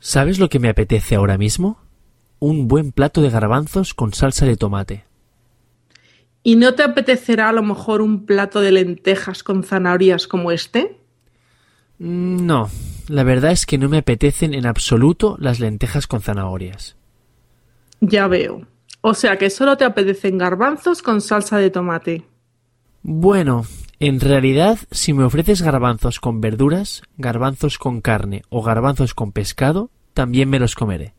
¿Sabes lo que me apetece ahora mismo? Un buen plato de garbanzos con salsa de tomate. ¿Y no te apetecerá a lo mejor un plato de lentejas con zanahorias como este? Mm, No, la verdad es que no me apetecen en absoluto las lentejas con zanahorias. Ya veo. O sea que solo te apetecen garbanzos con salsa de tomate. Bueno, en realidad, si me ofreces garbanzos con verduras, garbanzos con carne o garbanzos con pescado, también me los comeré.